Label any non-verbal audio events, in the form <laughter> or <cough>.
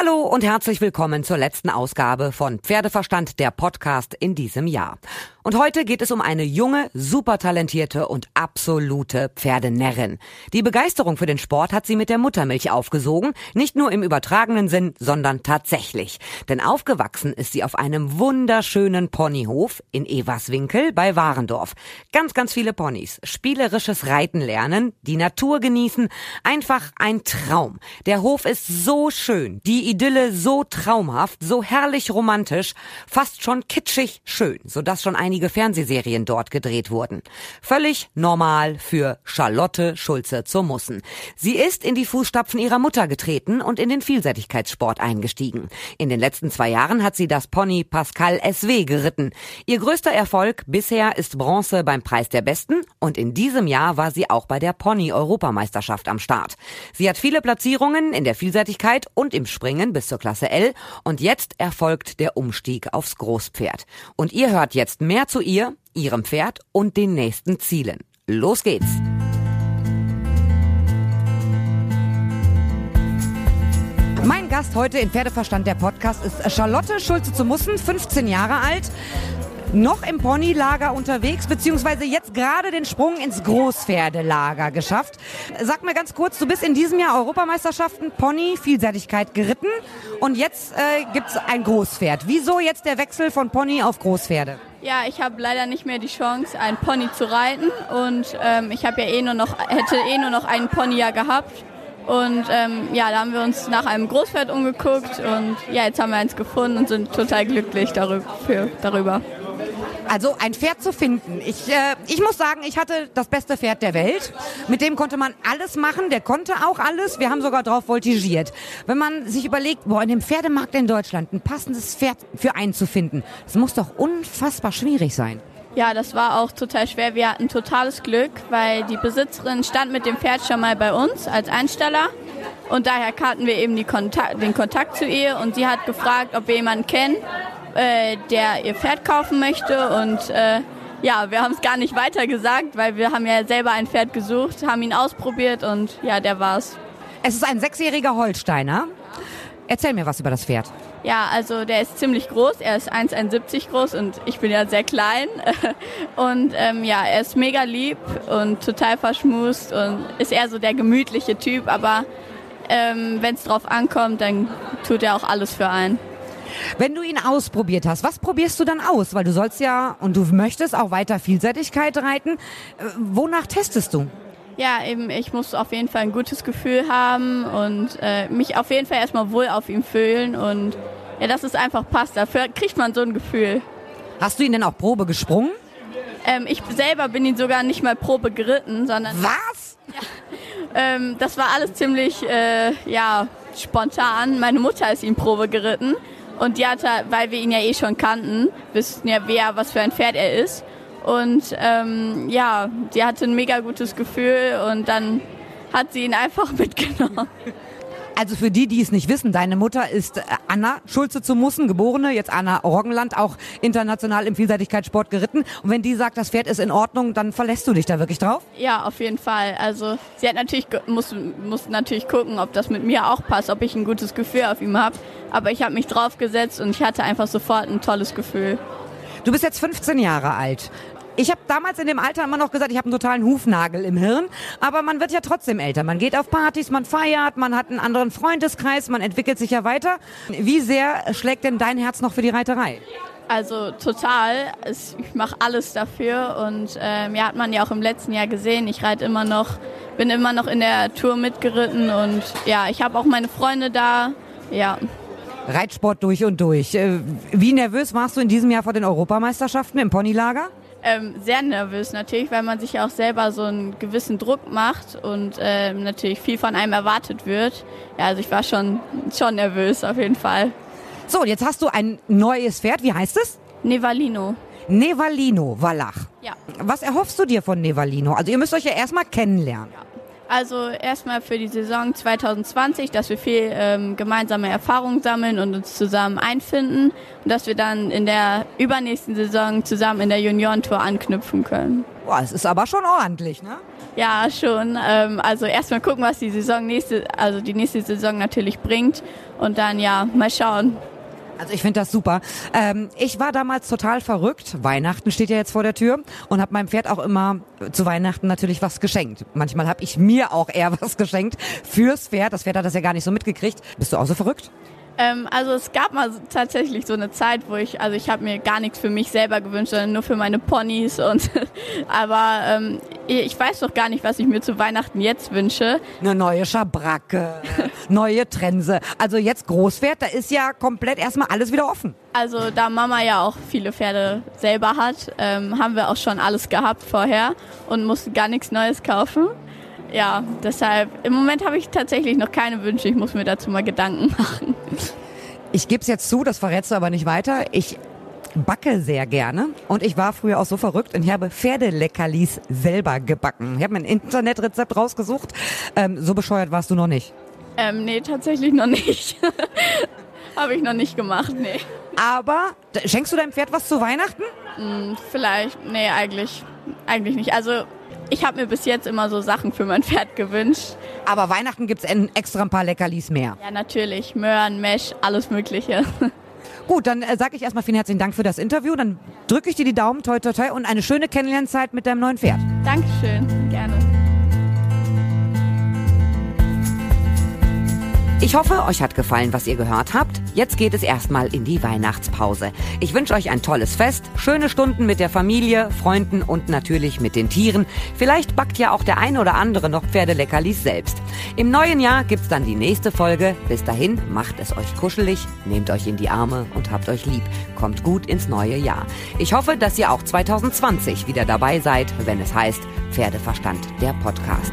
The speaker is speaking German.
Hallo und herzlich willkommen zur letzten Ausgabe von Pferdeverstand, der Podcast in diesem Jahr. Und heute geht es um eine junge, super talentierte und absolute Pferdenärrin. Die Begeisterung für den Sport hat sie mit der Muttermilch aufgesogen, nicht nur im übertragenen Sinn, sondern tatsächlich. Denn aufgewachsen ist sie auf einem wunderschönen Ponyhof in Everswinkel bei Warendorf. Ganz, ganz viele Ponys, spielerisches Reiten lernen, die Natur genießen, einfach ein Traum. Der Hof ist so schön, die Idylle so traumhaft, so herrlich romantisch, fast schon kitschig schön, sodass schon einige einige Fernsehserien dort gedreht wurden. Völlig normal für Charlotte Schulze zur Mussen. Sie ist in die Fußstapfen ihrer Mutter getreten und in den Vielseitigkeitssport eingestiegen. In den letzten zwei Jahren hat sie das Pony Pascal SW geritten. Ihr größter Erfolg bisher ist Bronze beim Preis der Besten und in diesem Jahr war sie auch bei der Pony-Europameisterschaft am Start. Sie hat viele Platzierungen in der Vielseitigkeit und im Springen bis zur Klasse L und jetzt erfolgt der Umstieg aufs Großpferd. Und ihr hört jetzt mehr zu ihr, ihrem Pferd und den nächsten Zielen. Los geht's! Mein Gast heute in Pferdeverstand der Podcast ist Charlotte Schulze zu Mussen, 15 Jahre alt noch im Ponylager unterwegs, beziehungsweise jetzt gerade den Sprung ins Großpferdelager geschafft. Sag mir ganz kurz, du bist in diesem Jahr Europameisterschaften Pony Vielseitigkeit geritten und jetzt äh, gibt's ein Großpferd. Wieso jetzt der Wechsel von Pony auf Großpferde? Ja, ich habe leider nicht mehr die Chance, ein Pony zu reiten. Und ähm, ich habe ja eh nur noch hätte eh nur noch einen Pony ja gehabt. Und ähm, ja, da haben wir uns nach einem Großpferd umgeguckt. Und ja, jetzt haben wir eins gefunden und sind total glücklich darüber. Also ein Pferd zu finden. Ich, äh, ich muss sagen, ich hatte das beste Pferd der Welt. Mit dem konnte man alles machen. Der konnte auch alles. Wir haben sogar drauf voltigiert. Wenn man sich überlegt, boah, in dem Pferdemarkt in Deutschland ein passendes Pferd für einen zu finden, das muss doch unfassbar schwierig sein. Ja, das war auch total schwer. Wir hatten totales Glück, weil die Besitzerin stand mit dem Pferd schon mal bei uns als Einsteller. Und daher hatten wir eben Kontakt, den Kontakt zu ihr und sie hat gefragt, ob wir jemanden kennen, äh, der ihr Pferd kaufen möchte und äh, ja, wir haben es gar nicht weiter gesagt, weil wir haben ja selber ein Pferd gesucht, haben ihn ausprobiert und ja, der war's. Es ist ein sechsjähriger Holsteiner. Erzähl mir was über das Pferd. Ja, also der ist ziemlich groß. Er ist 1,71 groß und ich bin ja sehr klein. <laughs> Und ähm, ja, er ist mega lieb und total verschmust und ist eher so der gemütliche Typ. Aber ähm, wenn es drauf ankommt, dann tut er auch alles für einen. Wenn du ihn ausprobiert hast, was probierst du dann aus? Weil du sollst ja und du möchtest auch weiter Vielseitigkeit reiten. Äh, wonach testest du? Ja, eben, ich muss auf jeden Fall ein gutes Gefühl haben und äh, mich auf jeden Fall erstmal wohl auf ihm fühlen und ja, dass es einfach passt. Dafür kriegt man so ein Gefühl. Hast du ihn denn auch Probe gesprungen? Ähm, ich selber bin ihn sogar nicht mal Probe geritten, sondern. Was? Ja, ähm, das war alles ziemlich, äh, ja, spontan. Meine Mutter ist ihn Probe geritten und die hatte, weil wir ihn ja eh schon kannten, wussten ja, wer, was für ein Pferd er ist. Und ähm, ja, sie hatte ein mega gutes Gefühl und dann hat sie ihn einfach <laughs> mitgenommen. Also für die, die es nicht wissen, deine Mutter ist äh, Anna Schulze zu Mussen, geborene, jetzt Anna Orgenland, auch international im Vielseitigkeitssport geritten. Und wenn die sagt, das Pferd ist in Ordnung, dann verlässt du dich da wirklich drauf? Ja, auf jeden Fall. Also sie hat natürlich muss, muss natürlich gucken, ob das mit mir auch passt, ob ich ein gutes Gefühl auf ihm habe. Aber ich habe mich draufgesetzt und ich hatte einfach sofort ein tolles Gefühl. Du bist jetzt 15 Jahre alt. Ich habe damals in dem Alter immer noch gesagt, ich habe einen totalen Hufnagel im Hirn, aber man wird ja trotzdem älter. Man geht auf Partys, man feiert, man hat einen anderen Freundeskreis, man entwickelt sich ja weiter. Wie sehr schlägt denn dein Herz noch für die Reiterei? Also total. Ich mache alles dafür und ähm, ja, hat man ja auch im letzten Jahr gesehen. Ich reite immer noch, bin immer noch in der Tour mitgeritten und ja, ich habe auch meine Freunde da. Ja. Reitsport durch und durch. Äh, wie nervös warst du in diesem Jahr vor den Europameisterschaften im Ponylager? Ähm, sehr nervös natürlich, weil man sich ja auch selber so einen gewissen Druck macht und ähm, natürlich viel von einem erwartet wird. Ja, also ich war schon, schon nervös auf jeden Fall. So, jetzt hast du ein neues Pferd. Wie heißt es? Nevalino. Nevalino, Wallach. Ja. Was erhoffst du dir von Nevalino? Also ihr müsst euch ja erstmal kennenlernen. Ja. Also erstmal für die Saison 2020, dass wir viel ähm, gemeinsame Erfahrungen sammeln und uns zusammen einfinden und dass wir dann in der übernächsten Saison zusammen in der Juniorentour anknüpfen können. Boah, es ist aber schon ordentlich, ne? Ja, schon. Ähm, also erstmal gucken, was die Saison nächste, also die nächste Saison natürlich bringt und dann ja mal schauen. Also ich finde das super. Ähm, ich war damals total verrückt. Weihnachten steht ja jetzt vor der Tür und habe meinem Pferd auch immer zu Weihnachten natürlich was geschenkt. Manchmal habe ich mir auch eher <laughs> was geschenkt fürs Pferd. Das Pferd hat das ja gar nicht so mitgekriegt. Bist du auch so verrückt? Ähm, also es gab mal tatsächlich so eine Zeit, wo ich, also ich habe mir gar nichts für mich selber gewünscht, sondern nur für meine Ponys und <laughs> aber ähm, ich weiß doch gar nicht, was ich mir zu Weihnachten jetzt wünsche. Eine neue Schabracke, <laughs> neue Trense. Also jetzt Großpferd, da ist ja komplett erstmal alles wieder offen. Also da Mama ja auch viele Pferde selber hat, ähm, haben wir auch schon alles gehabt vorher und mussten gar nichts Neues kaufen ja, deshalb, im Moment habe ich tatsächlich noch keine Wünsche. Ich muss mir dazu mal Gedanken <laughs> machen. Ich gebe es jetzt zu, das verrätst du aber nicht weiter. Ich backe sehr gerne und ich war früher auch so verrückt und ich habe Pferdeleckerlis selber gebacken. Ich habe mir ein Internetrezept rausgesucht. Ähm, so bescheuert warst du noch nicht? Ähm, nee, tatsächlich noch nicht. <laughs> habe ich noch nicht gemacht, nee. Aber schenkst du deinem Pferd was zu Weihnachten? Hm, vielleicht, nee, eigentlich, eigentlich nicht. Also ich habe mir bis jetzt immer so Sachen für mein Pferd gewünscht. Aber Weihnachten gibt es extra ein paar Leckerlis mehr. Ja, natürlich. Möhren, Mesh, alles Mögliche. <laughs> Gut, dann äh, sage ich erstmal vielen herzlichen Dank für das Interview. Dann drücke ich dir die Daumen, toi, toi, toi, und eine schöne Kennenlernzeit mit deinem neuen Pferd. Dankeschön, gerne. Ich hoffe, euch hat gefallen, was ihr gehört habt. Jetzt geht es erstmal in die Weihnachtspause. Ich wünsche euch ein tolles Fest, schöne Stunden mit der Familie, Freunden und natürlich mit den Tieren. Vielleicht backt ja auch der eine oder andere noch Pferdeleckerlis selbst. Im neuen Jahr gibt's dann die nächste Folge. Bis dahin macht es euch kuschelig, nehmt euch in die Arme und habt euch lieb. Kommt gut ins neue Jahr. Ich hoffe, dass ihr auch 2020 wieder dabei seid, wenn es heißt Pferdeverstand, der Podcast.